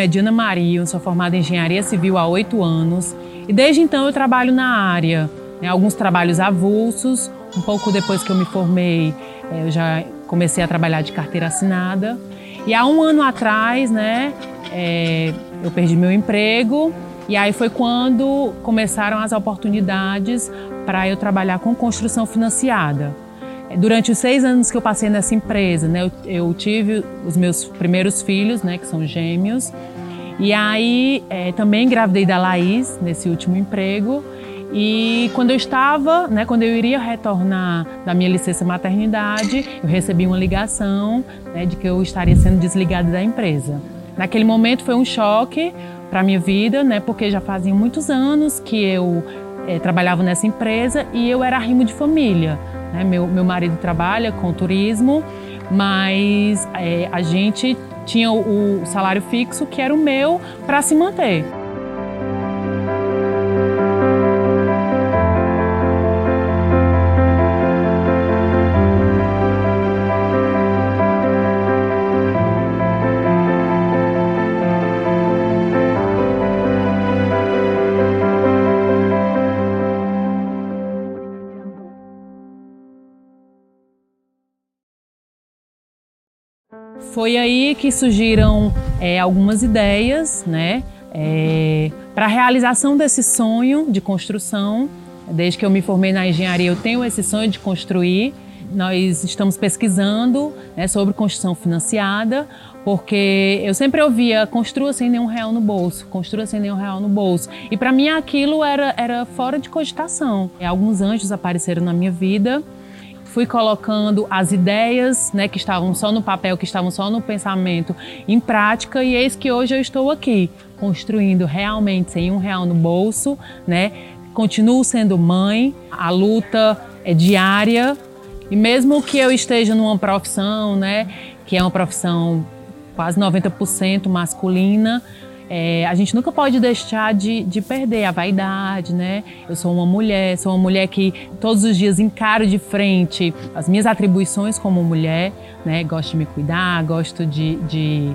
é Diana Maria, sou formada em Engenharia Civil há oito anos e desde então eu trabalho na área. Né, alguns trabalhos avulsos, um pouco depois que eu me formei, é, eu já comecei a trabalhar de carteira assinada. E há um ano atrás, né, é, eu perdi meu emprego e aí foi quando começaram as oportunidades para eu trabalhar com construção financiada. Durante os seis anos que eu passei nessa empresa, né, eu, eu tive os meus primeiros filhos, né, que são gêmeos, e aí é, também engravidei da Laís nesse último emprego. E quando eu estava, né, quando eu iria retornar da minha licença maternidade, eu recebi uma ligação né, de que eu estaria sendo desligada da empresa. Naquele momento foi um choque para minha vida, né, porque já faziam muitos anos que eu é, trabalhava nessa empresa e eu era rimo de família. Né? Meu, meu marido trabalha com turismo, mas é, a gente tinha o, o salário fixo que era o meu para se manter. Foi aí que surgiram é, algumas ideias, né, é, para a realização desse sonho de construção. Desde que eu me formei na engenharia, eu tenho esse sonho de construir. Nós estamos pesquisando né, sobre construção financiada, porque eu sempre ouvia construa sem nenhum real no bolso, construa sem nenhum real no bolso. E para mim aquilo era, era fora de cogitação. Alguns anjos apareceram na minha vida fui colocando as ideias, né, que estavam só no papel, que estavam só no pensamento, em prática e eis que hoje eu estou aqui construindo realmente sem um real no bolso, né? Continuo sendo mãe, a luta é diária e mesmo que eu esteja numa profissão, né, que é uma profissão quase 90% masculina, é, a gente nunca pode deixar de, de, perder a vaidade, né? Eu sou uma mulher, sou uma mulher que todos os dias encaro de frente as minhas atribuições como mulher, né? Gosto de me cuidar, gosto de, de,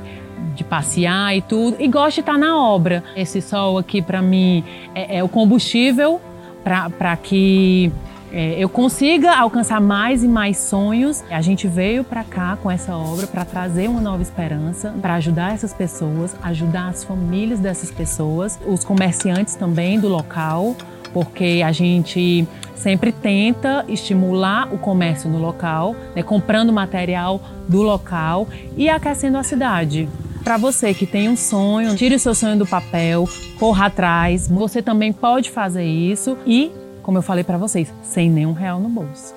de passear e tudo, e gosto de estar na obra. Esse sol aqui, para mim, é, é o combustível para que é, eu consiga alcançar mais e mais sonhos. A gente veio para cá com essa obra para trazer uma nova esperança, para ajudar essas pessoas, ajudar as famílias dessas pessoas, os comerciantes também do local, porque a gente sempre tenta estimular o comércio no local, né, comprando material do local e aquecendo a cidade. Para você que tem um sonho, tire o seu sonho do papel, corra atrás. Você também pode fazer isso e como eu falei para vocês, sem nenhum real no bolso.